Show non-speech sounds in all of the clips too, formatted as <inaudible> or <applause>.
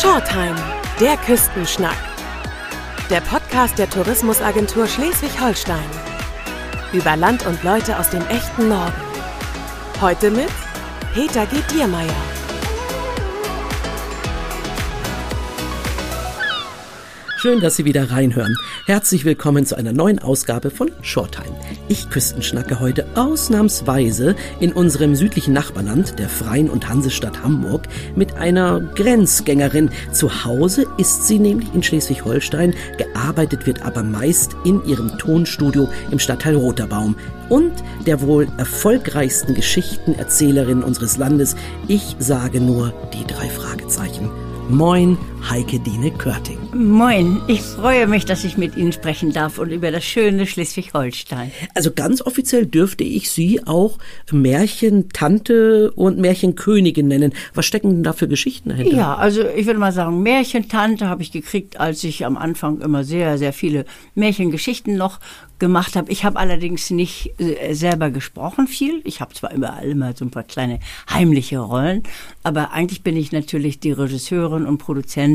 Shortheim, der Küstenschnack. Der Podcast der Tourismusagentur Schleswig-Holstein. Über Land und Leute aus dem echten Norden. Heute mit Peter G. Diermeier. Schön, dass Sie wieder reinhören. Herzlich willkommen zu einer neuen Ausgabe von Shorttime. Ich Küstenschnacke heute ausnahmsweise in unserem südlichen Nachbarland, der Freien und Hansestadt Hamburg, mit einer Grenzgängerin. Zu Hause ist sie nämlich in Schleswig-Holstein, gearbeitet wird aber meist in ihrem Tonstudio im Stadtteil Roterbaum und der wohl erfolgreichsten Geschichtenerzählerin unseres Landes. Ich sage nur die drei Fragezeichen. Moin, Heike Dine Körting. Moin, ich freue mich, dass ich mit Ihnen sprechen darf und über das schöne Schleswig-Holstein. Also ganz offiziell dürfte ich Sie auch Märchentante und Märchenkönigin nennen. Was stecken denn da für Geschichten dahinter? Ja, also ich würde mal sagen, Märchentante habe ich gekriegt, als ich am Anfang immer sehr, sehr viele Märchengeschichten noch gemacht habe. Ich habe allerdings nicht äh, selber gesprochen viel. Ich habe zwar überall immer so ein paar kleine heimliche Rollen, aber eigentlich bin ich natürlich die Regisseurin und Produzentin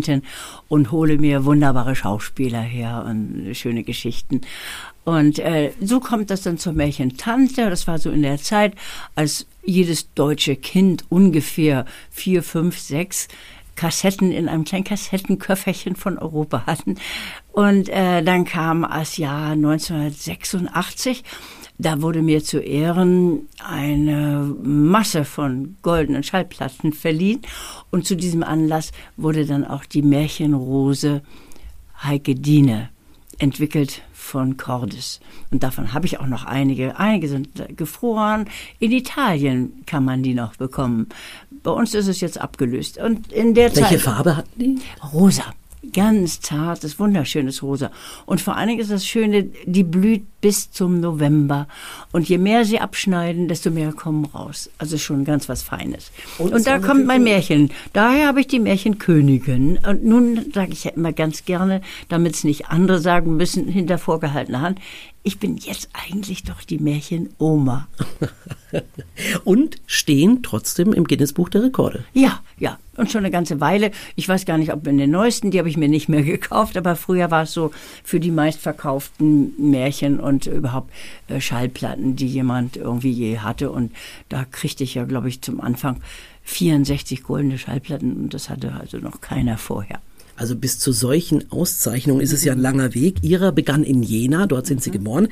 und hole mir wunderbare Schauspieler her und schöne Geschichten. Und äh, so kommt das dann zur Märchentante. Das war so in der Zeit, als jedes deutsche Kind ungefähr vier, fünf, sechs Kassetten in einem kleinen Kassettenköfferchen von Europa hatten. Und äh, dann kam das Jahr 1986. Da wurde mir zu Ehren eine Masse von goldenen Schallplatten verliehen. Und zu diesem Anlass wurde dann auch die Märchenrose Heike Diene entwickelt von Cordes. Und davon habe ich auch noch einige. Einige sind gefroren. In Italien kann man die noch bekommen. Bei uns ist es jetzt abgelöst. Und in der Welche Zeit, Farbe hatten die? Rosa. Ganz zartes, wunderschönes Rosa. Und vor allen Dingen ist das Schöne, die blüht bis zum November. Und je mehr sie abschneiden, desto mehr kommen raus. Also schon ganz was Feines. Und, und da kommt mein Märchen. Daher habe ich die Märchenkönigin. Und nun sage ich ja immer ganz gerne, damit es nicht andere sagen müssen, hinter vorgehaltener Hand, ich bin jetzt eigentlich doch die Märchenoma. <laughs> und stehen trotzdem im Guinness-Buch der Rekorde. Ja, ja. Und schon eine ganze Weile. Ich weiß gar nicht, ob in den neuesten, die habe ich mir nicht mehr <laughs> gekauft, aber früher war es so für die meistverkauften Märchen und überhaupt äh, Schallplatten, die jemand irgendwie je hatte. Und da kriegte ich ja, glaube ich, zum Anfang 64 goldene Schallplatten und das hatte also noch keiner vorher. Also bis zu solchen Auszeichnungen ist es ja ein langer Weg. Ihrer begann in Jena, dort sind Sie geboren,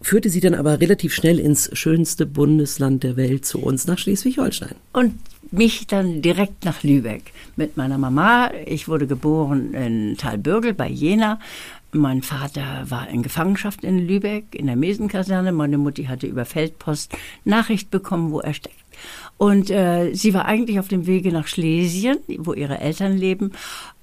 führte Sie dann aber relativ schnell ins schönste Bundesland der Welt zu uns, nach Schleswig-Holstein. Und mich dann direkt nach Lübeck mit meiner Mama. Ich wurde geboren in Talbürgel bei Jena. Mein Vater war in Gefangenschaft in Lübeck, in der Mesenkaserne. Meine Mutti hatte über Feldpost Nachricht bekommen, wo er steckt. Und äh, sie war eigentlich auf dem Wege nach Schlesien, wo ihre Eltern leben.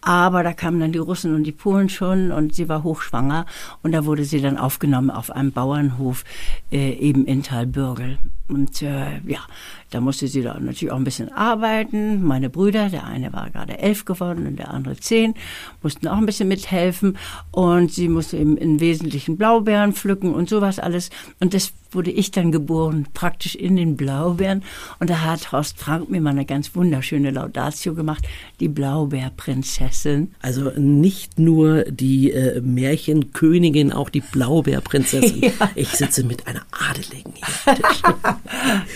Aber da kamen dann die Russen und die Polen schon und sie war hochschwanger. Und da wurde sie dann aufgenommen auf einem Bauernhof äh, eben in Talbürgel. Und äh, ja, da musste sie da natürlich auch ein bisschen arbeiten. Meine Brüder, der eine war gerade elf geworden und der andere zehn, mussten auch ein bisschen mithelfen. Und sie musste eben im Wesentlichen Blaubeeren pflücken und sowas alles. Und das wurde ich dann geboren, praktisch in den Blaubeeren. Und da hat Horst Frank mir mal eine ganz wunderschöne Laudatio gemacht, die Blaubeerprinzessin. Also nicht nur die äh, Märchenkönigin, auch die Blaubeerprinzessin. <laughs> ja. Ich sitze mit einer Adeligen hier.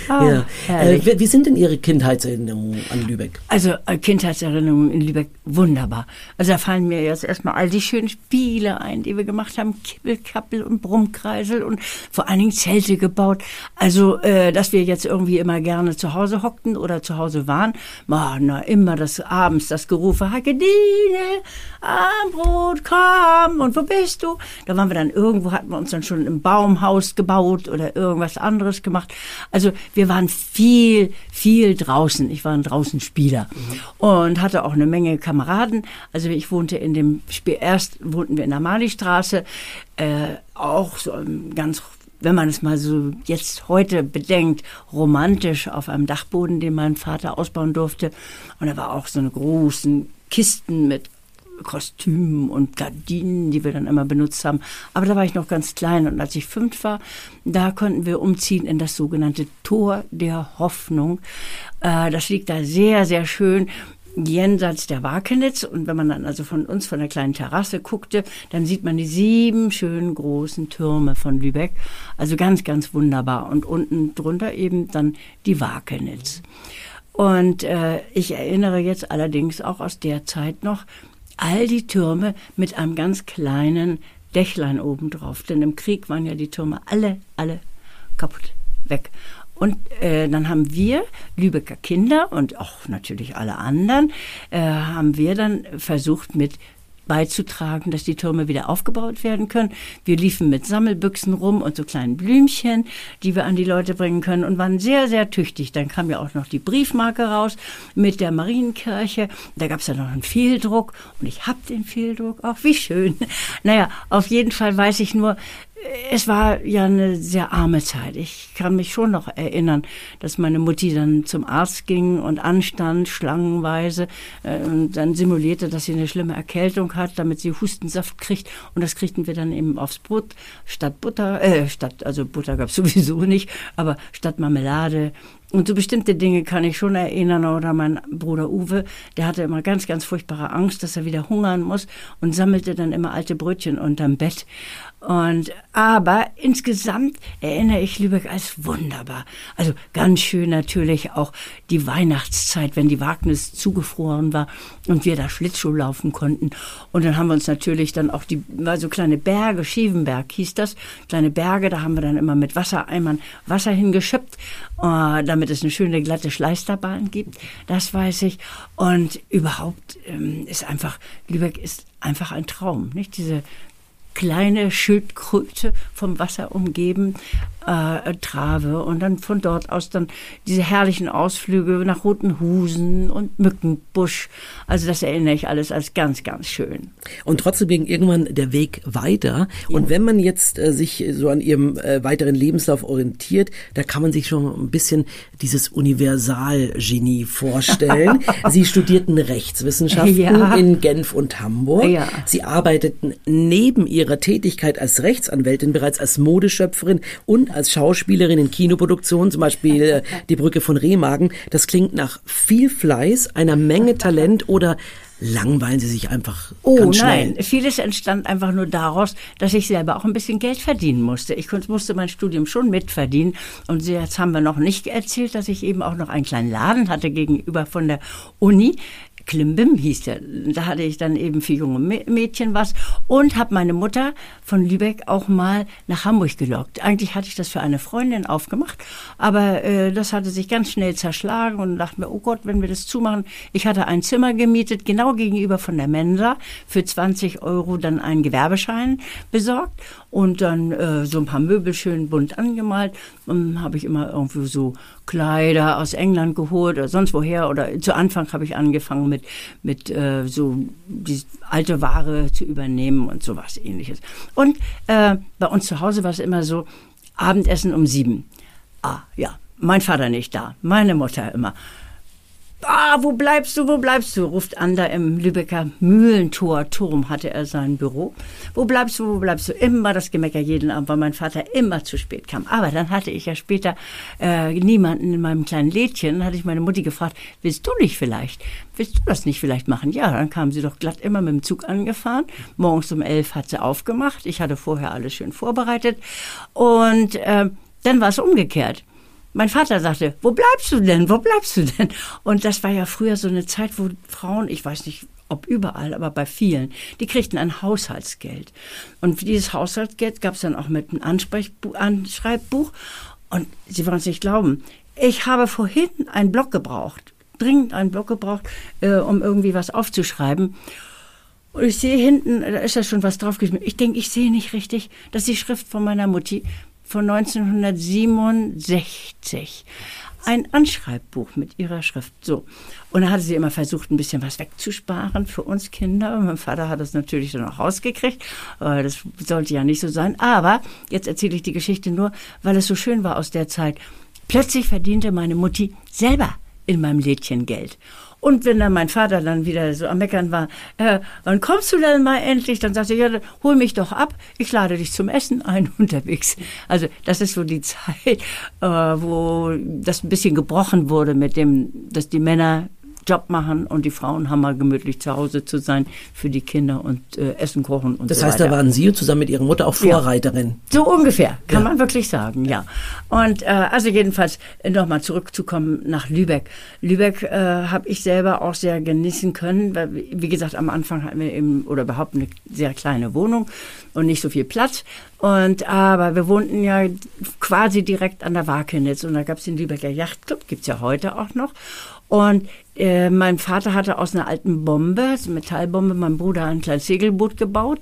oh, <laughs> ja. Äh, wie, sind denn Ihre Kindheitserinnerungen an Lübeck? Also äh, Kindheitserinnerungen in Lübeck, wunderbar. Also da fallen mir jetzt erstmal all die schönen Spiele ein, die wir gemacht haben. Kibbelkappel und Brummkreisel und vor allen Dingen Zelte gebaut. Also, äh, dass wir jetzt irgendwie immer gerne zu Hause hockten oder zu Hause waren. Man, na, immer das abends das Gerufe, Hackedine, Armbrot, komm, und wo bist du? Da waren wir dann irgendwo, hatten wir uns dann schon im Baumhaus gebaut oder irgendwas anderes gemacht. Also wir waren viel, viel draußen. Ich war ein Draußenspieler mhm. und hatte auch eine Menge Kameraden. Also ich wohnte in dem Spiel, erst wohnten wir in der Malistraße, äh, auch so ganz wenn man es mal so jetzt heute bedenkt, romantisch auf einem Dachboden, den mein Vater ausbauen durfte. Und da war auch so eine großen Kisten mit Kostümen und Gardinen, die wir dann immer benutzt haben. Aber da war ich noch ganz klein und als ich fünf war, da konnten wir umziehen in das sogenannte Tor der Hoffnung. Äh, das liegt da sehr, sehr schön jenseits der Wakenitz. Und wenn man dann also von uns von der kleinen Terrasse guckte, dann sieht man die sieben schönen großen Türme von Lübeck. Also ganz, ganz wunderbar. Und unten drunter eben dann die Wakenitz. Und äh, ich erinnere jetzt allerdings auch aus der Zeit noch all die Türme mit einem ganz kleinen Dächlein obendrauf. Denn im Krieg waren ja die Türme alle, alle kaputt, weg. Und äh, dann haben wir, Lübecker Kinder und auch natürlich alle anderen, äh, haben wir dann versucht mit beizutragen, dass die Türme wieder aufgebaut werden können. Wir liefen mit Sammelbüchsen rum und so kleinen Blümchen, die wir an die Leute bringen können und waren sehr, sehr tüchtig. Dann kam ja auch noch die Briefmarke raus mit der Marienkirche. Da gab es ja noch einen Fehldruck und ich habe den Fehldruck auch. Wie schön. <laughs> Naja, auf jeden Fall weiß ich nur, es war ja eine sehr arme Zeit. Ich kann mich schon noch erinnern, dass meine Mutti dann zum Arzt ging und anstand, schlangenweise, äh, und dann simulierte, dass sie eine schlimme Erkältung hat, damit sie Hustensaft kriegt. Und das kriegten wir dann eben aufs Brot statt Butter, äh, statt, also Butter gab es <laughs> sowieso nicht, aber statt Marmelade und so bestimmte Dinge kann ich schon erinnern. Oder mein Bruder Uwe, der hatte immer ganz, ganz furchtbare Angst, dass er wieder hungern muss und sammelte dann immer alte Brötchen unterm Bett. Und, aber insgesamt erinnere ich Lübeck als wunderbar. Also ganz schön natürlich auch die Weihnachtszeit, wenn die Wagnis zugefroren war und wir da Schlittschuh laufen konnten. Und dann haben wir uns natürlich dann auch die, war so kleine Berge, Schievenberg hieß das, kleine Berge, da haben wir dann immer mit Wassereimern Wasser hingeschöpft, äh, damit damit es eine schöne glatte Schleisterbahn gibt. Das weiß ich. Und überhaupt ähm, ist einfach, Lübeck ist einfach ein Traum. Nicht diese kleine Schildkröte vom Wasser umgeben, äh, Trave und dann von dort aus dann diese herrlichen Ausflüge nach Rotenhusen und Mückenbusch. Also das erinnere ich alles als ganz, ganz schön. Und trotzdem ging irgendwann der Weg weiter. Ja. Und wenn man jetzt äh, sich so an ihrem äh, weiteren Lebenslauf orientiert, da kann man sich schon ein bisschen dieses Universalgenie vorstellen. <laughs> Sie studierten Rechtswissenschaften ja. in Genf und Hamburg. Ja. Sie arbeiteten neben ihrer Tätigkeit als Rechtsanwältin bereits als Modeschöpferin und als Schauspielerin in Kinoproduktionen, zum Beispiel äh, <laughs> Die Brücke von Remagen. Das klingt nach viel Fleiß, einer Menge <laughs> Talent oder langweilen Sie sich einfach oh, ganz schnell? nein, vieles entstand einfach nur daraus, dass ich selber auch ein bisschen Geld verdienen musste. Ich musste mein Studium schon mitverdienen und jetzt haben wir noch nicht erzählt, dass ich eben auch noch einen kleinen Laden hatte gegenüber von der Uni. Klimbim hieß der. Da hatte ich dann eben für junge Mädchen was und habe meine Mutter von Lübeck auch mal nach Hamburg gelockt. Eigentlich hatte ich das für eine Freundin aufgemacht, aber äh, das hatte sich ganz schnell zerschlagen und dachte mir, oh Gott, wenn wir das zumachen. Ich hatte ein Zimmer gemietet, genau gegenüber von der Mensa, für 20 Euro dann einen Gewerbeschein besorgt und dann äh, so ein paar Möbel schön bunt angemalt. Dann habe ich immer irgendwie so Kleider aus England geholt oder sonst woher. Oder zu Anfang habe ich angefangen mit, mit äh, so die alte Ware zu übernehmen und sowas ähnliches. Und äh, bei uns zu Hause war es immer so, Abendessen um sieben. Ah, ja, mein Vater nicht da, meine Mutter immer. Ah, wo bleibst du, wo bleibst du? ruft Ander im Lübecker Mühlentor Turm hatte er sein Büro. Wo bleibst du, wo bleibst du? Immer das Gemecker jeden Abend, weil mein Vater immer zu spät kam. Aber dann hatte ich ja später äh, niemanden in meinem kleinen Lädchen. Dann hatte ich meine Mutti gefragt, willst du nicht vielleicht? Willst du das nicht vielleicht machen? Ja, dann kam sie doch glatt immer mit dem Zug angefahren. Morgens um elf hat sie aufgemacht. Ich hatte vorher alles schön vorbereitet. Und äh, dann war es umgekehrt. Mein Vater sagte, wo bleibst du denn? Wo bleibst du denn? Und das war ja früher so eine Zeit, wo Frauen, ich weiß nicht, ob überall, aber bei vielen, die kriegten ein Haushaltsgeld. Und dieses Haushaltsgeld gab es dann auch mit einem Anschreibbuch. Und Sie wollen es nicht glauben, ich habe vorhin einen Block gebraucht, dringend einen Block gebraucht, äh, um irgendwie was aufzuschreiben. Und ich sehe hinten, da ist ja schon was draufgeschrieben. Ich denke, ich sehe nicht richtig. Das ist die Schrift von meiner Mutti von 1967 ein Anschreibbuch mit ihrer Schrift. So. Und da hatte sie immer versucht, ein bisschen was wegzusparen für uns Kinder. Und mein Vater hat das natürlich dann auch rausgekriegt. Das sollte ja nicht so sein. Aber jetzt erzähle ich die Geschichte nur, weil es so schön war aus der Zeit. Plötzlich verdiente meine Mutti selber in meinem Lädchen Geld. Und wenn dann mein Vater dann wieder so am Meckern war, äh, wann kommst du denn mal endlich? Dann sagte er, ja, hol mich doch ab, ich lade dich zum Essen ein <laughs> unterwegs. Also das ist so die <laughs> Zeit, äh, wo das ein bisschen gebrochen wurde mit dem, dass die Männer Job machen und die Frauen haben mal gemütlich zu Hause zu sein für die Kinder und äh, Essen kochen und das so heißt, weiter. da waren Sie zusammen mit Ihrer Mutter auch Vorreiterin. So ungefähr, kann Ja. man wirklich sagen, ja. Und äh, also jedenfalls nochmal zurückzukommen nach Lübeck. Lübeck äh, habe ich selber auch sehr genießen können, weil wie gesagt am Anfang hatten wir eben oder überhaupt eine sehr kleine Wohnung und nicht so viel Platz. Und aber wir wohnten ja quasi direkt an der Wakenitz und da gab es den Lübecker Yachtclub, gibt's ja heute auch noch. Und äh, mein Vater hatte aus einer alten Bombe, eine Metallbombe, mein Bruder ein kleines Segelboot gebaut.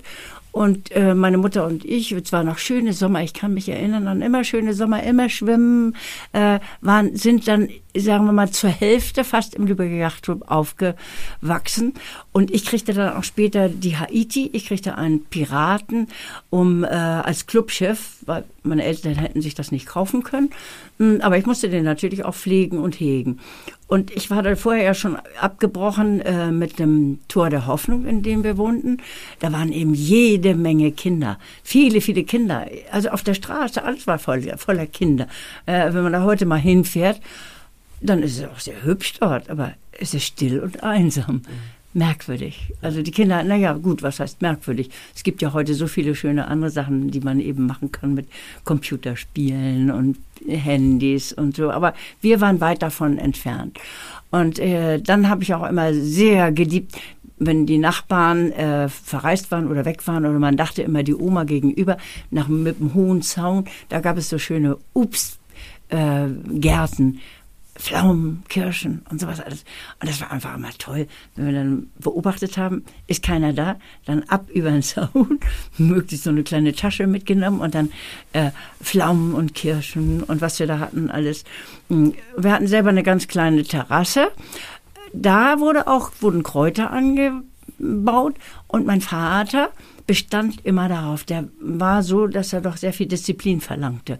Und äh, meine Mutter und ich, es war noch schöne Sommer, ich kann mich erinnern an immer schöne Sommer, immer schwimmen, äh, waren, sind dann, sagen wir mal, zur Hälfte fast im Lübecker Yachtclub aufgewachsen. Und ich kriegte dann auch später die Haiti, ich kriegte einen Piraten um äh, als Clubchef, weil meine Eltern hätten sich das nicht kaufen können. Mm, Aber ich musste den natürlich auch pflegen und hegen. Und ich war dann vorher ja schon abgebrochen äh, mit dem Tor der Hoffnung, in dem wir wohnten. Da waren eben jede Menge Kinder. Viele, viele Kinder. Also auf der Straße, alles war voll, voller Kinder. Äh, wenn man da heute mal hinfährt, dann ist es auch sehr hübsch dort, aber es ist still und einsam. Merkwürdig. Also die Kinder, naja, gut, was heißt merkwürdig? Es gibt ja heute so viele schöne andere Sachen, die man eben machen kann mit Computerspielen und Handys und so. Aber wir waren weit davon entfernt. Und äh, dann habe ich auch immer sehr geliebt, wenn die Nachbarn äh, verreist waren oder weg waren oder man dachte immer die Oma gegenüber nach mit einem hohen Zaun, da gab es so schöne Ups äh, Gärten, Pflaumen, Kirschen und sowas alles. Und das war einfach immer toll, wenn wir dann beobachtet haben, ist keiner da, dann ab über den <laughs> Zaun, möglichst so eine kleine Tasche mitgenommen und dann äh, Pflaumen und Kirschen und was wir da hatten alles. Wir hatten selber eine ganz kleine Terrasse. Da wurde auch, wurden Kräuter angebaut und mein Vater bestand immer darauf. Der war so, dass er doch sehr viel Disziplin verlangte.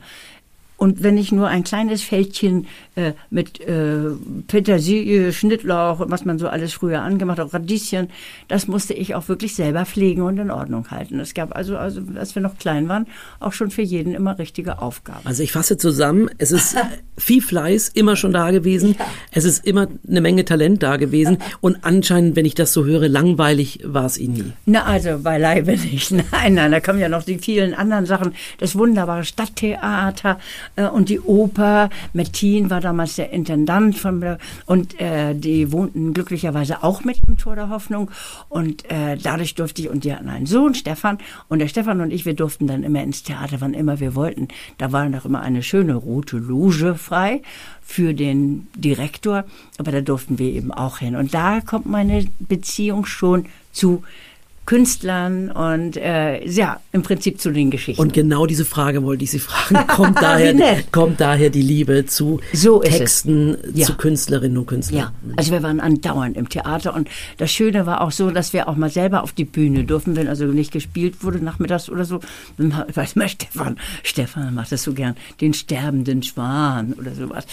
Und wenn ich nur ein kleines Fältchen äh, mit äh, Petersilie, Schnittlauch und was man so alles früher angemacht hat, Radieschen, das musste ich auch wirklich selber pflegen und in Ordnung halten. Es gab also, also, als wir noch klein waren, auch schon für jeden immer richtige Aufgaben. Also ich fasse zusammen, es ist <laughs> viel Fleiß immer schon da gewesen, es ist immer eine Menge Talent da gewesen und anscheinend, wenn ich das so höre, langweilig war es Ihnen nie. Na, also beileibe nicht. <laughs> Nein, nein, da kommen ja noch die vielen anderen Sachen. Das wunderbare Stadttheater und die Oper. Mettin war damals der Intendant von und äh, die wohnten glücklicherweise auch mit im Tor der Hoffnung und äh, dadurch durfte ich und die hatten einen Sohn, Stefan und der Stefan und ich, wir durften dann immer ins Theater, wann immer wir wollten. Da war noch immer eine schöne rote Loge frei für den Direktor, aber da durften wir eben auch hin und da kommt meine Beziehung schon zu Künstlern und äh, ja, im Prinzip zu den Geschichten. Und genau diese Frage wollte ich Sie fragen. <laughs> Kommt daher, kommt daher die Liebe zu So. Texten, Ja. zu Künstlerinnen und Künstlern? Ja, also wir waren andauernd im Theater und das Schöne war auch so, dass wir auch mal selber auf die Bühne durften, wenn also nicht gespielt wurde nachmittags oder so. <laughs> Weiß mal Stefan, Stefan macht das so gern, den sterbenden Schwan oder sowas.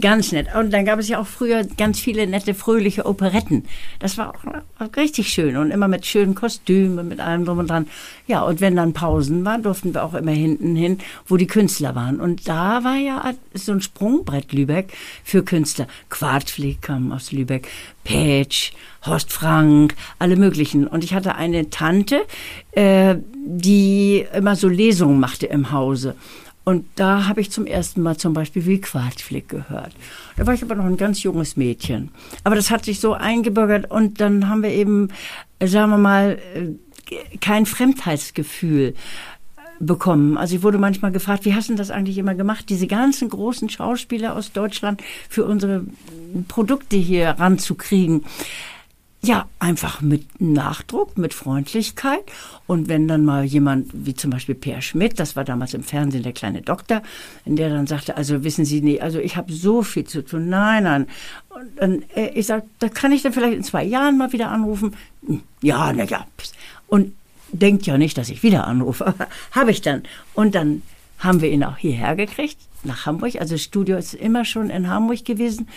Ganz nett. Und dann gab es ja auch früher ganz viele nette, fröhliche Operetten. Das war auch, richtig schön und immer mit schönen Kostümen, mit allem drum und dran. Ja, und wenn dann Pausen waren, durften wir auch immer hinten hin, wo die Künstler waren. Und da war ja so ein Sprungbrett Lübeck für Künstler. Quartflieg kam aus Lübeck, Petsch, Horst Frank, alle möglichen. Und ich hatte eine Tante, äh, die immer so Lesungen machte im Hause. Und da habe ich zum ersten Mal zum Beispiel wie Quartflick gehört. Da war ich aber noch ein ganz junges Mädchen. Aber das hat sich so eingebürgert und dann haben wir eben, äh, sagen wir mal, äh, kein Fremdheitsgefühl bekommen. Also ich wurde manchmal gefragt, wie hast du das eigentlich immer gemacht, diese ganzen großen Schauspieler aus Deutschland für unsere Produkte hier ranzukriegen? Ja, einfach mit Nachdruck, mit Freundlichkeit. Und wenn dann mal jemand, wie zum Beispiel Peer Schmidt, das war damals im Fernsehen der kleine Doktor, in der dann sagte, also wissen Sie, nee, also ich habe so viel zu tun. Nein, nein. Und dann, äh, ich sag, da kann ich dann vielleicht in zwei Jahren mal wieder anrufen. Hm, Ja, na ja. Und denkt ja nicht, dass ich wieder anrufe. Aber <laughs> habe ich dann. Und dann haben wir ihn auch hierher gekriegt, nach Hamburg. Also das Studio ist immer schon in Hamburg gewesen.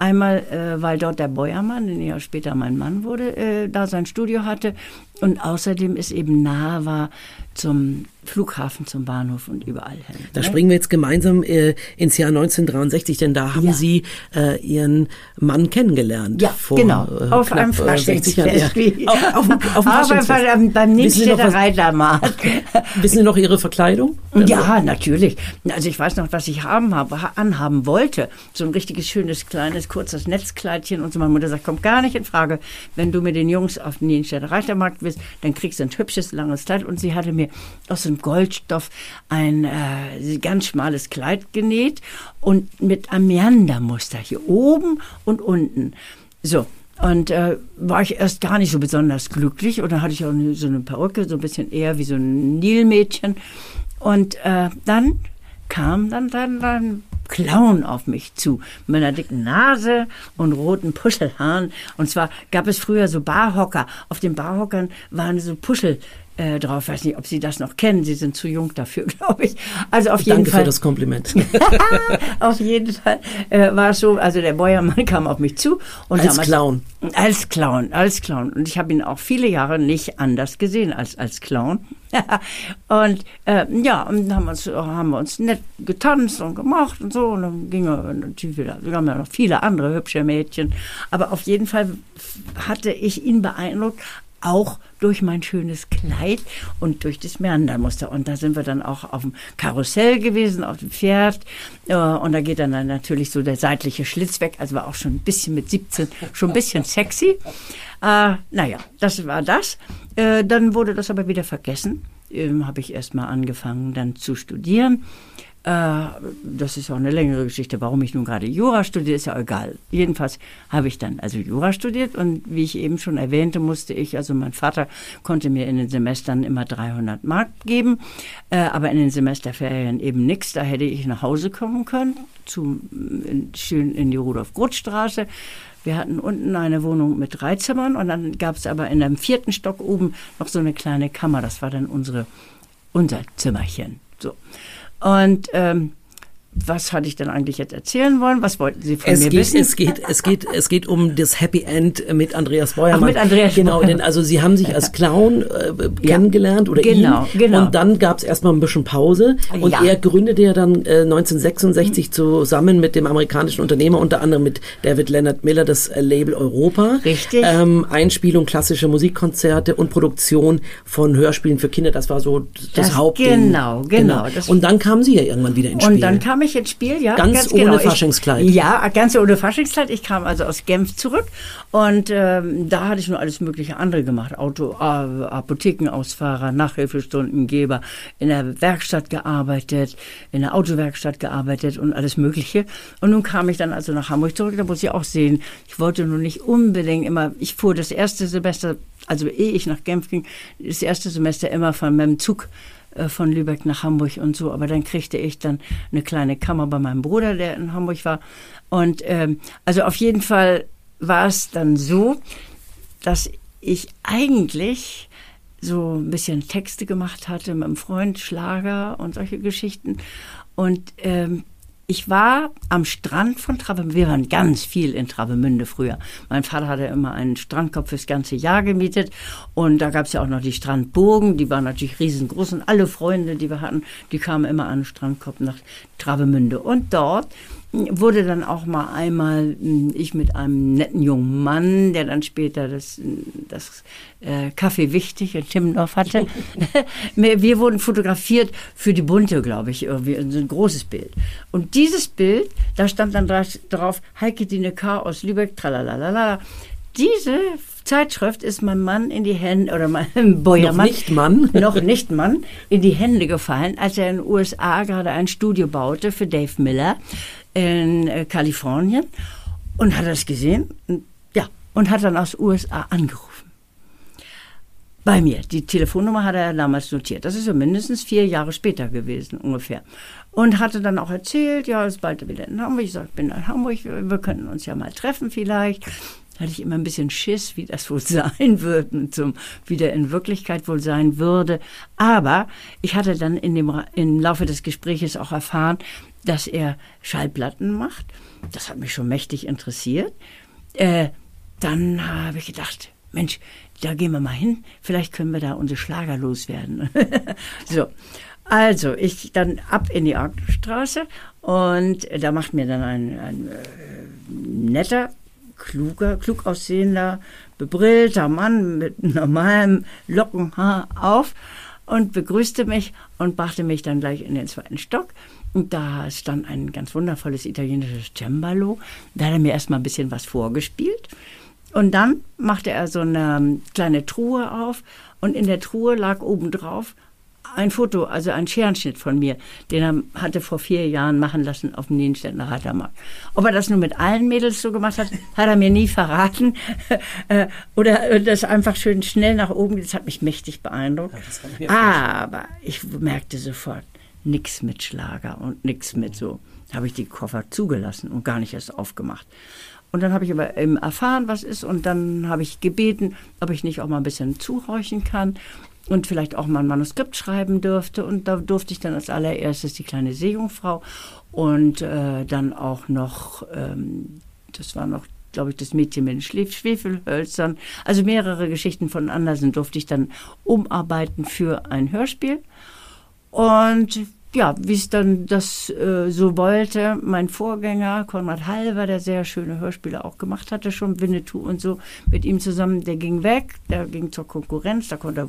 Einmal, äh, weil dort der Beuermann, der ja später mein Mann wurde, äh, da sein Studio hatte. Und außerdem es eben nahe war zum Flughafen zum Bahnhof und überall hin. Da ne? springen wir jetzt gemeinsam äh, ins Jahr 1963, denn da haben ja. Sie äh, Ihren Mann kennengelernt. Ja, vor, genau. Äh, auf einem Faschingsfest. Ja. Auf, auf, auf Faschingsfest. beim Nichtstädter Reitermarkt. <laughs> Wissen Sie noch Ihre Verkleidung? Ja, also, natürlich. Also ich weiß noch, was ich haben habe, anhaben wollte. So ein richtiges, schönes, kleines, kurzes Netzkleidchen und so. Meine Mutter sagt, kommt gar nicht in Frage. Wenn du mit den Jungs auf den Nienstädter Reitermarkt bist, dann kriegst du ein hübsches, langes Kleid. Und sie hatte mir aus dem Goldstoff ein äh, ganz schmales Kleid genäht und mit Ameandermuster hier oben und unten. So, und äh, war ich erst gar nicht so besonders glücklich. Und dann hatte ich auch so eine Perücke, so ein bisschen eher wie so ein Nilmädchen. Und äh, dann kam dann, dann, dann Clown auf mich zu, mit einer dicken Nase und roten Puschelhaaren. Und zwar gab es früher so Barhocker. Auf den Barhockern waren so Puschel äh, drauf. Weiß nicht, ob Sie das noch kennen. Sie sind zu jung dafür, <laughs> glaube ich. Also auf jeden Danke Fall. für das Kompliment. <laughs> auf jeden Fall äh, war es so. Also der Bäuermann <laughs> kam auf mich zu und als damals, Clown. Als Clown, als Clown. Und ich habe ihn auch viele Jahre nicht anders gesehen als als Clown. und äh, ja, und dann haben wir, uns, haben wir uns nett getanzt und gemacht und so. Und dann ging er natürlich wieder. Wir haben ja noch viele andere hübsche Mädchen. Aber auf jeden Fall hatte ich ihn beeindruckt, auch durch mein schönes Kleid und durch das Meandermuster. Und da sind wir dann auch auf dem Karussell gewesen, auf dem Pferd. Äh, und da geht dann, dann natürlich so der seitliche Schlitz weg. Also war auch schon ein bisschen mit 17, schon ein bisschen sexy. Äh, naja, das war das. Äh, dann wurde das aber wieder vergessen. Ähm, Habe ich erst mal angefangen dann zu studieren. Äh, das ist auch eine längere Geschichte, warum ich nun gerade Jura studiere, ist ja egal. Jedenfalls habe ich dann also Jura studiert und wie ich eben schon erwähnte, musste ich, also mein Vater konnte mir in den Semestern immer 300 Mark geben, äh, aber in den Semesterferien eben nichts. Da hätte ich nach Hause kommen können, zu, schön in die Rudolf-Groth-Straße. Wir hatten unten eine Wohnung mit drei Zimmern und dann gab es aber in einem vierten Stock oben noch so eine kleine Kammer. Das war dann unsere, unser Zimmerchen. So. Und ähm, was hatte ich denn eigentlich jetzt erzählen wollen? Was wollten Sie von es mir geht, wissen? Es geht, es geht, es geht um das Happy End mit Andreas Beuermann. Ach, mit Andreas genau, Beuermann. denn also Sie haben sich als Clown äh, kennengelernt oder genau, ihn, genau. und dann gab es erstmal ein bisschen Pause und Ja. er gründete ja dann äh, 1966 zusammen mit dem amerikanischen Unternehmer unter anderem mit David Leonard Miller das äh, Label Europa. Richtig. Ähm, Einspielung klassischer Musikkonzerte und Produktion von Hörspielen für Kinder. Das war so das, Das- Hauptding. genau, genau. Das- Und dann kamen Sie ja irgendwann wieder ins Spiel. Kam ich ins Spiel, ja. Ganz genau. ohne Ich- Faschingskleid. Ja, ganz ohne Faschingskleid. Ich kam also aus Genf zurück und ähm, da hatte ich nur alles mögliche andere gemacht. Auto, äh, Apothekenausfahrer, Nachhilfestundengeber, in der Werkstatt gearbeitet, in der Autowerkstatt gearbeitet und alles mögliche. Und nun kam ich dann also nach Hamburg zurück, da muss ich auch sehen, ich wollte nur nicht unbedingt immer, ich fuhr das erste Semester, also ehe ich nach Genf ging, das erste Semester immer von meinem Zug von Lübeck nach Hamburg und so. Aber dann kriegte ich dann eine kleine Kammer bei meinem Bruder, der in Hamburg war. Und ähm, also auf jeden Fall war es dann so, dass ich eigentlich so ein bisschen Texte gemacht hatte mit einem Freund, Schlager und solche Geschichten. Und ähm, ich war am Strand von Travemünde. Wir waren ganz viel in Travemünde früher. Mein Vater hatte immer einen Strandkorb fürs ganze Jahr gemietet. Und da gab es ja auch noch die Strandburgen. Die waren natürlich riesengroß. Und alle Freunde, die wir hatten, die kamen immer an den Strandkorb nach Travemünde. Und dort wurde dann auch mal einmal mh, ich mit einem netten jungen Mann, der dann später das, das äh, Café Wichtig in Timmendorf hatte. <laughs> <laughs> Wir wurden fotografiert für die Bunte, glaube ich, irgendwie so ein großes Bild. Und dieses Bild, da stand dann dra- drauf Heike Dine K. aus Lübeck, tralalala. Diese Zeitschrift ist mein Mann in die Hände, oder mein <laughs> Bäuermann. Noch nicht Mann. noch nicht Mann, in die Hände gefallen, als er in den USA gerade ein Studio baute für Dave Miller in äh, Kalifornien und hat das gesehen, und, ja, und hat dann aus USA angerufen. Bei mir. Die Telefonnummer hat er damals notiert. Das ist so mindestens vier Jahre später gewesen, ungefähr. Und hatte dann auch erzählt, ja, ist bald wieder in Hamburg. Ich sagte, ich bin in Hamburg, wir, könnten uns ja mal treffen vielleicht. Hatte ich immer ein bisschen Schiss, wie das wohl <laughs> sein und zum, wie der in Wirklichkeit wohl sein würde. Aber ich hatte dann in dem, im Laufe des Gespräches auch erfahren, dass er Schallplatten macht. Das hat mich schon mächtig interessiert. Äh, dann habe ich gedacht, Mensch, da gehen wir mal hin, vielleicht können wir da unsere Schlager loswerden. <laughs> so. Also, ich dann ab in die Arktstraße und da macht mir dann ein, ein äh, netter, kluger, klug aussehender, bebrillter Mann mit <laughs> normalem Lockenhaar auf und begrüßte mich und brachte mich dann gleich in den zweiten Stock. Und da stand ein ganz wundervolles italienisches Cembalo. Da hat er mir erstmal ein bisschen was vorgespielt. Und dann machte er so eine kleine Truhe auf und in der Truhe lag obendrauf ein Foto, also ein Scherenschnitt von mir, den er hatte vor vier Jahren machen lassen auf dem Nienstädter Reitermarkt. Ob er das nur mit allen Mädels so gemacht hat, <laughs> hat er mir nie verraten. <laughs> Äh, oder das einfach schön schnell nach oben, das hat mich mächtig beeindruckt. Ja, Aber ich merkte sofort, nichts mit Schlager und nichts mit so. Habe ich die Koffer zugelassen und gar nicht erst aufgemacht. Und dann habe ich aber eben erfahren, was ist, und dann habe ich gebeten, ob ich nicht auch mal ein bisschen zuhorchen kann und vielleicht auch mal ein Manuskript schreiben dürfte. Und da durfte ich dann als allererstes die kleine Seejungfrau und äh, dann auch noch, ähm, das war noch, glaube ich, das Mädchen mit den Schwefelhölzern. Also mehrere Geschichten von Andersen durfte ich dann umarbeiten für ein Hörspiel. Und ja, wie es dann das äh, so wollte, mein Vorgänger Konrad Halver, der sehr schöne Hörspiele auch gemacht hatte, schon Winnetou und so, mit ihm zusammen, der ging weg, der ging zur Konkurrenz, da konnte,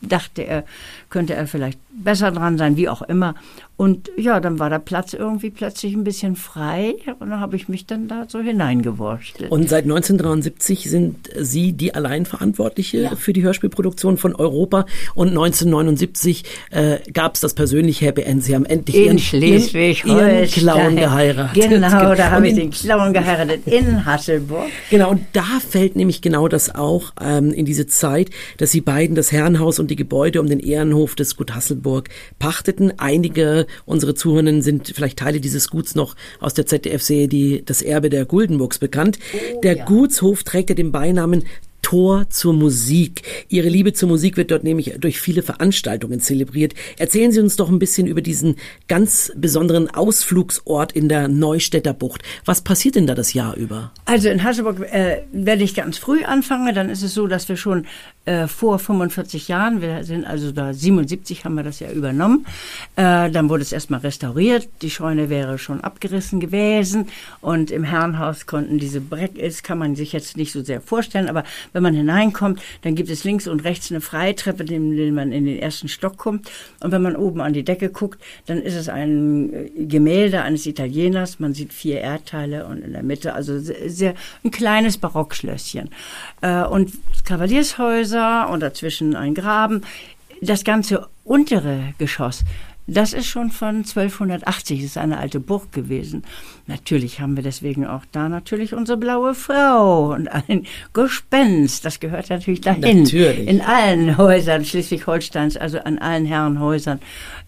dachte er, könnte er vielleicht besser dran sein, wie auch immer. Und ja, dann war der Platz irgendwie plötzlich ein bisschen frei und dann habe ich mich dann da so hineingewurschtelt. Und seit 1973 sind Sie die Alleinverantwortliche ja. für die Hörspielproduktion von Europa und 1979 äh, gab es das persönliche Happy End. Sie haben endlich in Schleswig ihren, ihren Clown geheiratet. Genau, da habe ich den Clown geheiratet in Hasselburg. Genau, und da fällt nämlich genau das auch ähm, in diese Zeit, dass Sie beiden das Herrenhaus und die Gebäude um den Ehrenhof des Gut Hasselburg pachteten. Einige unsere Zuhörenden sind vielleicht Teile dieses Guts noch aus der ZDF-Serie, die das Erbe der Guldenburgs bekannt. Oh, der ja. Gutshof trägt ja den Beinamen Tor zur Musik. Ihre Liebe zur Musik wird dort nämlich durch viele Veranstaltungen zelebriert. Erzählen Sie uns doch ein bisschen über diesen ganz besonderen Ausflugsort in der Neustädter Bucht. Was passiert denn da das Jahr über? Also in Hasselburg äh, werde ich ganz früh anfangen. Dann ist es so, dass wir schon äh, vor 45 Jahren, wir sind also da 77 haben wir das ja übernommen, äh, dann wurde es erstmal restauriert. Die Scheune wäre schon abgerissen gewesen und im Herrenhaus konnten diese Breck ist, kann man sich jetzt nicht so sehr vorstellen, aber wenn man hineinkommt, dann gibt es links und rechts eine Freitreppe, in der man in den ersten Stock kommt. Und wenn man oben an die Decke guckt, dann ist es ein äh, Gemälde eines Italieners. Man sieht vier Erdteile und in der Mitte, also sehr, ein kleines Barockschlösschen. Äh, und Kavaliershäuser und dazwischen ein Graben. Das ganze untere Geschoss das ist schon von 1280, das ist eine alte Burg gewesen. Natürlich haben wir deswegen auch da natürlich unsere blaue Frau und ein Gespenst. Das gehört natürlich dahin. Natürlich. In allen Häusern Schleswig-Holsteins, also an allen Herrenhäusern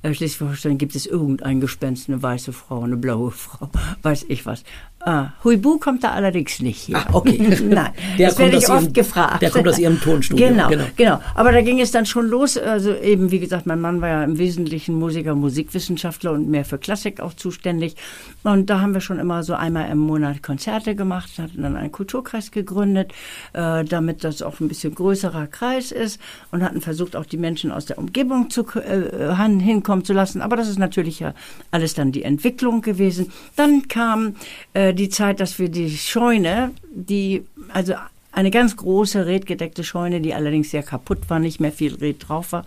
äh, Schleswig-Holstein gibt es irgendein Gespenst, eine weiße Frau, eine blaue Frau, weiß ich was. Ah, Huibu kommt da allerdings nicht hier. Ah, okay. <laughs> Nein, der das werde ich oft ihrem, gefragt. Der kommt aus Ihrem Tonstudio. Genau, genau, genau. Aber da ging es dann schon los. Also eben, wie gesagt, mein Mann war ja im Wesentlichen Musiker, Musikwissenschaftler und mehr für Klassik auch zuständig. Und da haben wir schon immer so einmal im Monat Konzerte gemacht, hatten dann einen Kulturkreis gegründet, äh, damit das auch ein bisschen größerer Kreis ist und hatten versucht, auch die Menschen aus der Umgebung zu, äh, hinkommen zu lassen. Aber das ist natürlich ja alles dann die Entwicklung gewesen. Dann kam äh, die Zeit, dass wir die Scheune, die, also eine ganz große redgedeckte Scheune, die allerdings sehr kaputt war, nicht mehr viel Red drauf war,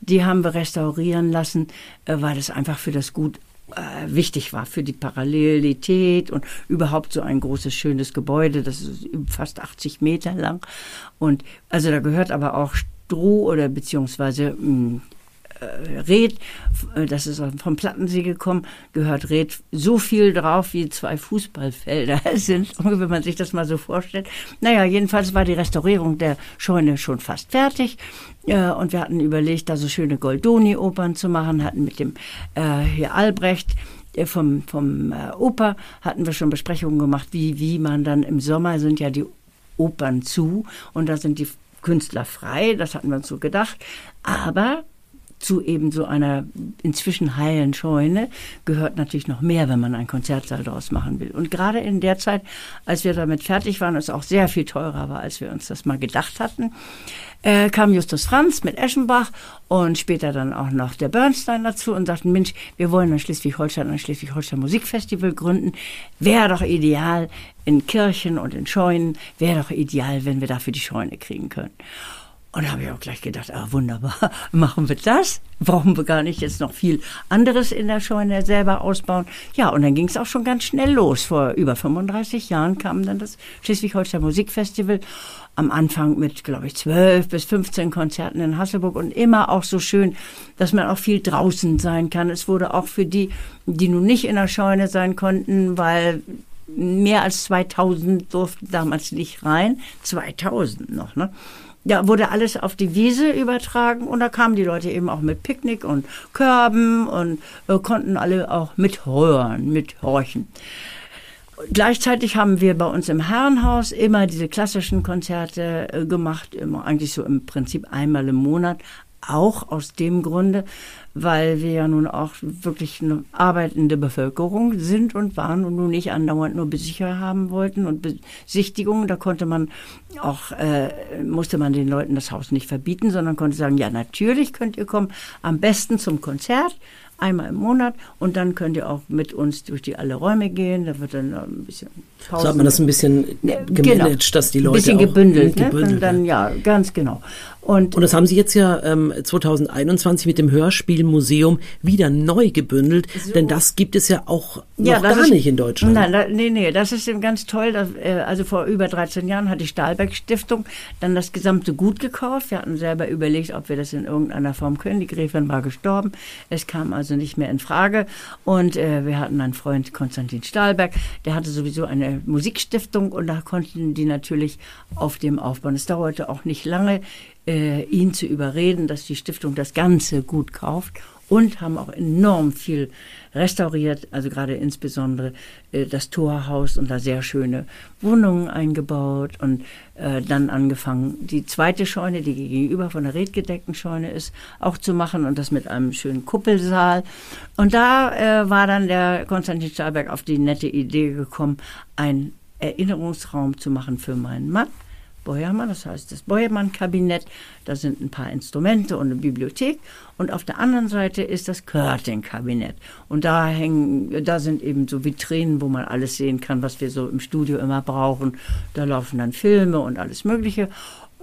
die haben wir restaurieren lassen, äh, weil es einfach für das Gut äh, wichtig war für die Parallelität und überhaupt so ein großes, schönes Gebäude, das ist fast 80 Meter lang. Und also da gehört aber auch Stroh oder beziehungsweise mh, hm, äh, Red, äh, das ist vom Plattensee gekommen, gehört Red so viel drauf, wie zwei Fußballfelder <laughs> sind, wenn man sich das mal so vorstellt. Naja, jedenfalls war die Restaurierung der Scheune schon fast fertig. Äh, und wir hatten überlegt, da so schöne Goldoni-Opern zu machen, hatten mit dem äh, hier Albrecht äh, vom, vom äh, Oper hatten wir schon Besprechungen gemacht, wie, wie man dann im Sommer sind ja die Opern zu und da sind die Künstler frei, das hatten wir uns so gedacht. Aber zu eben so einer inzwischen heilen Scheune gehört natürlich noch mehr, wenn man einen Konzertsaal daraus machen will. Und gerade in der Zeit, als wir damit fertig waren, es auch sehr viel teurer war, als wir uns das mal gedacht hatten, äh, kam Justus Franz mit Eschenbach und später dann auch noch der Bernstein dazu und sagten, Mensch, wir wollen in Schleswig-Holstein ein Schleswig-Holstein Musikfestival gründen. Wäre doch ideal in Kirchen und in Scheunen, wäre doch ideal, wenn wir dafür die Scheune kriegen können. Und da habe ich auch gleich gedacht, ah, wunderbar, <laughs> machen wir das? Brauchen wir gar nicht jetzt noch viel anderes in der Scheune selber ausbauen? Ja, und dann ging es auch schon ganz schnell los. Vor über 35 Jahren kam dann das Schleswig-Holstein Musikfestival. Am Anfang mit, glaube ich, 12 bis 15 Konzerten in Hasselburg und immer auch so schön, dass man auch viel draußen sein kann. Es wurde auch für die, die nun nicht in der Scheune sein konnten, weil mehr als 2000 durften damals nicht rein. 2000 noch, ne? Ja, wurde alles auf die Wiese übertragen und da kamen die Leute eben auch mit Picknick und Körben und äh, konnten alle auch mithören, mithorchen. Gleichzeitig haben wir bei uns im Herrenhaus immer diese klassischen Konzerte äh, gemacht, immer eigentlich so im Prinzip einmal im Monat, auch aus dem Grunde, weil wir ja nun auch wirklich eine arbeitende Bevölkerung sind und waren und nun nicht andauernd nur Besicher haben wollten und Besichtigungen. Da konnte man auch, äh, musste man den Leuten das Haus nicht verbieten, sondern konnte sagen, ja, natürlich könnt ihr kommen, am besten zum Konzert einmal im Monat und dann könnt ihr auch mit uns durch die alle Räume gehen. Da wird dann ein bisschen Pausen. So hat man das ein bisschen gemanagt, genau. dass die Leute ein bisschen gebündelt, ne? gebündelt und dann ja, ganz genau. Und, und das haben Sie jetzt ja ähm, 2021 mit dem Hörspielmuseum wieder neu gebündelt, so. denn das gibt es ja auch noch ja, gar ist, nicht in Deutschland. Nein, da, nee, nee, das ist eben ganz toll. Dass, äh, also vor über 13 Jahren hat die Stahlberg Stiftung dann das gesamte Gut gekauft. Wir hatten selber überlegt, ob wir das in irgendeiner Form können. Die Gräfin war gestorben. Es kam also nicht mehr in Frage. Und äh, wir hatten einen Freund, Konstantin Stahlberg, der hatte sowieso eine Musikstiftung und da konnten die natürlich auf dem aufbauen. Es dauerte auch nicht lange äh, ihn zu überreden, dass die Stiftung das Ganze gut kauft und haben auch enorm viel restauriert, also gerade insbesondere äh, das Torhaus und da sehr schöne Wohnungen eingebaut und äh, dann angefangen, die zweite Scheune, die gegenüber von der redgedeckten Scheune ist, auch zu machen und das mit einem schönen Kuppelsaal. Und da äh, war dann der Konstantin Stahlberg auf die nette Idee gekommen, einen Erinnerungsraum zu machen für meinen Mann Beuermann, das heißt das Beuermann-Kabinett. Da sind ein paar Instrumente und eine Bibliothek. Und auf der anderen Seite ist das Körting-Kabinett. Und da hängen, da sind eben so Vitrinen, wo man alles sehen kann, was wir so im Studio immer brauchen. Da laufen dann Filme und alles Mögliche.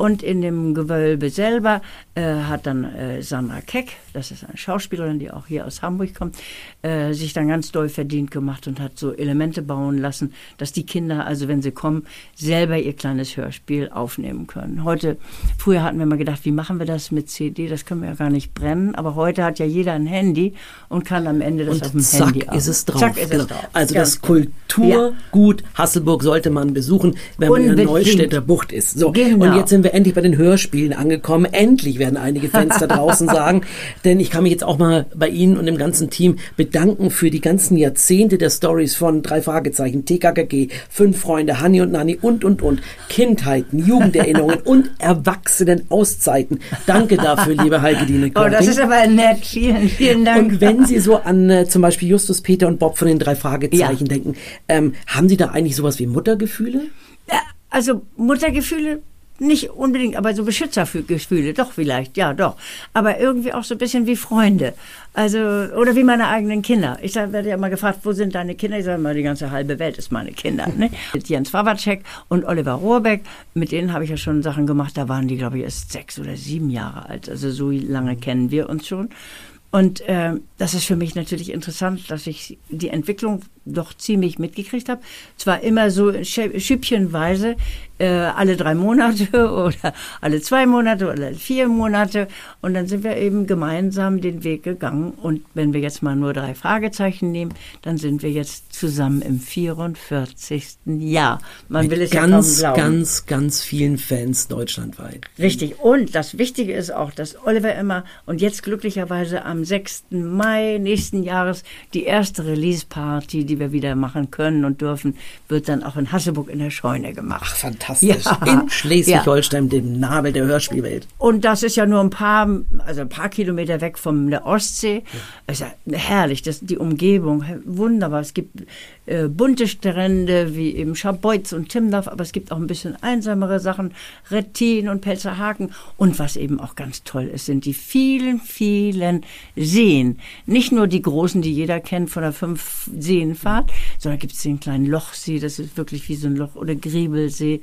Und in dem Gewölbe selber äh, hat dann äh, Sandra Keck, das ist eine Schauspielerin, die auch hier aus Hamburg kommt, äh, sich dann ganz doll verdient gemacht und hat so Elemente bauen lassen, dass die Kinder, also wenn sie kommen, selber ihr kleines Hörspiel aufnehmen können. Heute, früher hatten wir mal gedacht, wie machen wir das mit CD? Das können wir ja gar nicht brennen. Aber heute hat ja jeder ein Handy und kann am Ende das und auf dem zack Handy ist es drauf. Zack ist genau. es drauf. Also Ganz das Kulturgut ja. Hasselburg sollte man besuchen, wenn man in der Neustädter Bucht ist. So, genau. und jetzt sind wir endlich bei den Hörspielen angekommen. Endlich werden einige Fans da draußen <laughs> sagen, denn ich kann mich jetzt auch mal bei Ihnen und dem ganzen Team bedanken für die ganzen Jahrzehnte der Stories von drei Fragezeichen, TKKG, fünf Freunde, Hanni und Nanni und und und, Kindheiten, Jugenderinnerungen <laughs> und Erwachsenen Auszeiten. Danke dafür, liebe Heike Dine Oh, das ist aber nett. Vielen, vielen Dank. Und wenn Sie so an äh, zum Beispiel Justus, Peter und Bob von den drei Fragezeichen ja. denken, ähm, haben Sie da eigentlich sowas wie Muttergefühle? Ja, also Muttergefühle nicht unbedingt, aber so Beschützergefühle, doch vielleicht, ja, doch. Aber irgendwie auch so ein bisschen wie Freunde. Also, oder wie meine eigenen Kinder. Ich sag, werde ja immer gefragt, wo sind deine Kinder? Ich sage immer, die ganze halbe Welt ist meine Kinder. Ne? <laughs> Jens Wawacek und Oliver Rohrbeck, mit denen habe ich ja schon Sachen gemacht, da waren die, glaube ich, erst sechs oder sieben Jahre alt. Also so lange kennen wir uns schon. Und äh, das ist für mich natürlich interessant, dass ich die Entwicklung doch ziemlich mitgekriegt habe. Zwar immer so schüppchenweise, äh, alle drei Monate <laughs> oder alle zwei Monate oder alle vier Monate. Und dann sind wir eben gemeinsam den Weg gegangen. Und wenn wir jetzt mal nur drei Fragezeichen nehmen, dann sind wir jetzt zusammen im 44. Jahr. Man Mit will es ganz, ja kaum glauben. ganz, ganz vielen Fans deutschlandweit. Richtig. Und das Wichtige ist auch, dass Oliver immer und jetzt glücklicherweise am 6. Mai nächsten Jahres die erste Release-Party, die wir wieder machen können und dürfen, wird dann auch in Hasseburg in der Scheune gemacht. Ach, fantastisch. Ja. In Schleswig-Holstein, ja. dem Nabel der Hörspielwelt. Und das ist ja nur ein paar, also ein paar Kilometer weg von der Ostsee. Ja. Ist ja herrlich, das, die Umgebung, wunderbar. Es gibt äh, bunte Strände wie eben Scharbeutz und Timdorf, aber es gibt auch ein bisschen einsamere Sachen, Rettin und Pelzerhaken. Und was eben auch ganz toll ist, sind die vielen, vielen Seen. Nicht nur die großen, die jeder kennt von der Fünf-Seenfahrt, sondern gibt es den kleinen Lochsee, das ist wirklich wie so ein Loch, oder Griebelsee.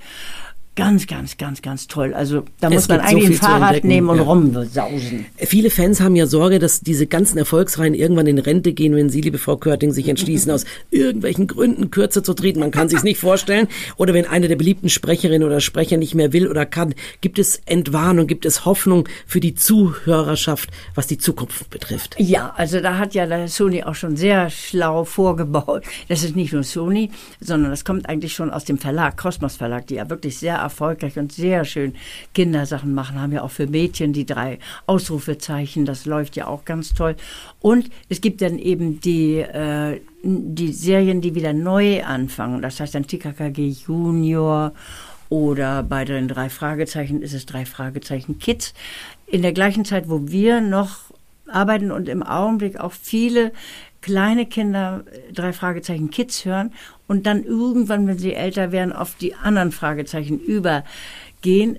Ganz, ganz, ganz, ganz toll. Also da es muss man eigentlich so ein Fahrrad nehmen und ja. rumsausen. Viele Fans haben ja Sorge, dass diese ganzen Erfolgsreihen irgendwann in Rente gehen, wenn Sie, liebe Frau Körting, sich entschließen, aus irgendwelchen Gründen kürzer zu treten. Man kann sich nicht vorstellen. Oder wenn eine der beliebten Sprecherinnen oder Sprecher nicht mehr will oder kann. Gibt es Entwarnung, gibt es Hoffnung für die Zuhörerschaft, was die Zukunft betrifft? Ja, also da hat ja Sony auch schon sehr schlau vorgebaut. Das ist nicht nur Sony, sondern das kommt eigentlich schon aus dem Verlag, Kosmos Verlag, die ja wirklich sehr erfolgreich und sehr schön Kindersachen machen. Haben ja auch für Mädchen die drei Ausrufezeichen. Das läuft ja auch ganz toll. Und es gibt dann eben die, äh, die Serien, die wieder neu anfangen. Das heißt dann TKKG Junior oder bei den drei Fragezeichen ist es drei Fragezeichen Kids. In der gleichen Zeit, wo wir noch arbeiten und im Augenblick auch viele kleine Kinder drei Fragezeichen Kids hören und dann irgendwann, wenn sie älter werden, auf die anderen Fragezeichen übergehen.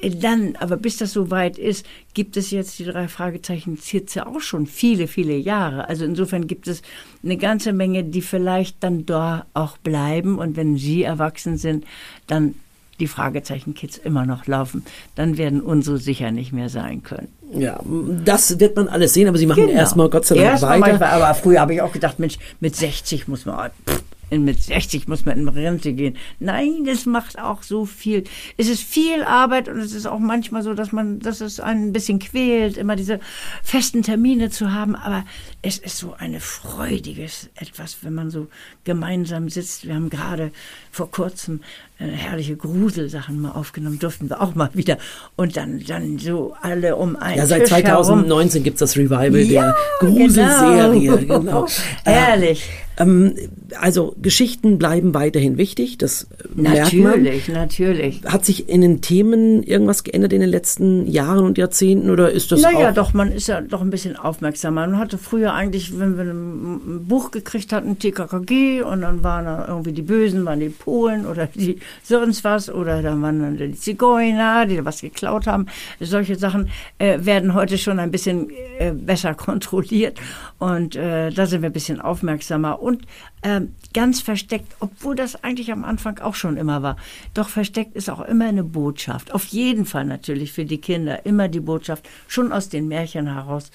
Dann, aber bis das soweit ist, gibt es jetzt die drei Fragezeichen ja auch schon viele, viele Jahre. Also insofern gibt es eine ganze Menge, die vielleicht dann da auch bleiben und wenn sie erwachsen sind, dann die Fragezeichen Kids immer noch laufen, dann werden unsere sicher nicht mehr sein können. Ja, das wird man alles sehen, aber sie machen genau. erstmal Gott sei Dank Erst weiter. Manchmal, aber früher habe ich auch gedacht, Mensch, mit 60 muss man, pff, mit 60 muss man in Rente gehen. Nein, das macht auch so viel. Es ist viel Arbeit und es ist auch manchmal so, dass man, dass es einen ein bisschen quält, immer diese festen Termine zu haben. Aber es ist so ein freudiges etwas, wenn man so gemeinsam sitzt. Wir haben gerade vor kurzem herrliche Gruselsachen mal aufgenommen, durften wir auch mal wieder. Und dann, dann so alle um ein Ja, seit 2019 gibt es das Revival ja, der Gruselserie. Genau. genau. <laughs> Herrlich. Ähm, also Geschichten bleiben weiterhin wichtig, das natürlich, merkt man. Natürlich, natürlich. Hat sich in den Themen irgendwas geändert in den letzten Jahren und Jahrzehnten oder ist das naja, doch, man ist ja doch ein bisschen aufmerksamer. Man hatte früher eigentlich, wenn wir ein Buch gekriegt hatten, TKKG und dann waren da irgendwie die Bösen, waren die Polen oder die sonst was oder dann waren dann die Zigeuner, die da was geklaut haben. Solche Sachen äh, werden heute schon ein bisschen äh, besser <laughs> kontrolliert und äh, da sind wir ein bisschen aufmerksamer und ähm, ganz versteckt, obwohl das eigentlich am Anfang auch schon immer war. Doch versteckt ist auch immer eine Botschaft. Auf jeden Fall natürlich für die Kinder immer die Botschaft, schon aus den Märchen heraus,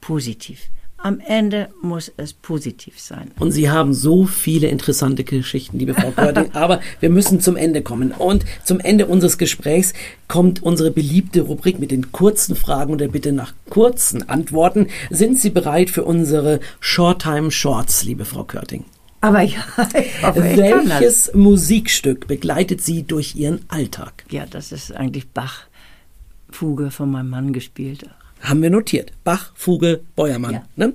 positiv. Am Ende muss es positiv sein. Und Sie haben so viele interessante Geschichten, liebe Frau Körting. <laughs> aber wir müssen zum Ende kommen. Und zum Ende unseres Gesprächs kommt unsere beliebte Rubrik mit den kurzen Fragen und der Bitte nach kurzen Antworten. Sind Sie bereit für unsere Short-Time Shorts, liebe Frau Körting? Aber ja, hoffe, welches Musikstück begleitet Sie durch Ihren Alltag? Ja, das ist eigentlich Bach Fuge von meinem Mann gespielt. Haben wir notiert. Bach, Fuge, Beuermann. Ja. Ne?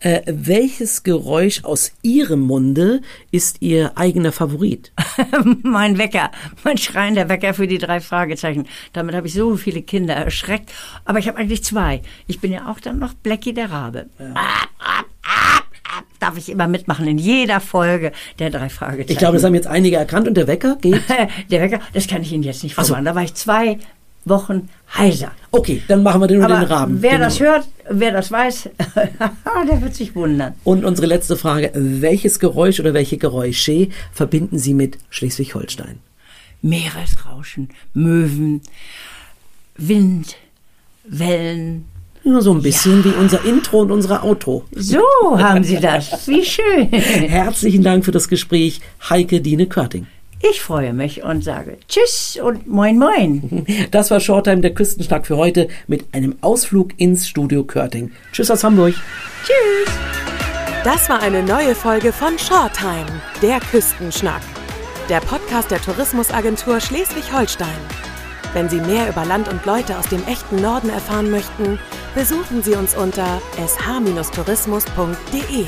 Äh, welches Geräusch aus Ihrem Munde ist Ihr eigener Favorit? <laughs> mein Wecker, mein schreiender Wecker für die drei Fragezeichen. Damit habe ich so viele Kinder erschreckt. Aber ich habe eigentlich zwei. Ich bin ja auch dann noch Blackie der Rabe. Ja. Ah, ah, ah, darf ich immer mitmachen in jeder Folge der drei Fragezeichen. Ich glaube, das haben jetzt einige erkannt und der Wecker geht. <laughs> der Wecker, das kann ich Ihnen jetzt nicht vormachen. So. Da war ich zwei Wochen heiser. Okay, dann machen wir den, Aber den Rahmen. Wer genau. das hört, wer das weiß, <laughs> der wird sich wundern. Und unsere letzte Frage, welches Geräusch oder welche Geräusche verbinden Sie mit Schleswig-Holstein? Meeresrauschen, Möwen, Wind, Wellen. Nur so ein bisschen ja. wie unser Intro und unsere Outro. So haben Sie das. Wie schön. <laughs> Herzlichen Dank für das Gespräch, Heike Dine Körting. Ich freue mich und sage Tschüss und Moin Moin. <laughs> Das war Shorttime der Küstenschnack für heute mit einem Ausflug ins Studio Körting. Tschüss aus Hamburg. Tschüss. Das war eine neue Folge von Shorttime, der Küstenschnack. Der Podcast der Tourismusagentur Schleswig-Holstein. Wenn Sie mehr über Land und Leute aus dem echten Norden erfahren möchten, besuchen Sie uns unter sh-tourismus.de.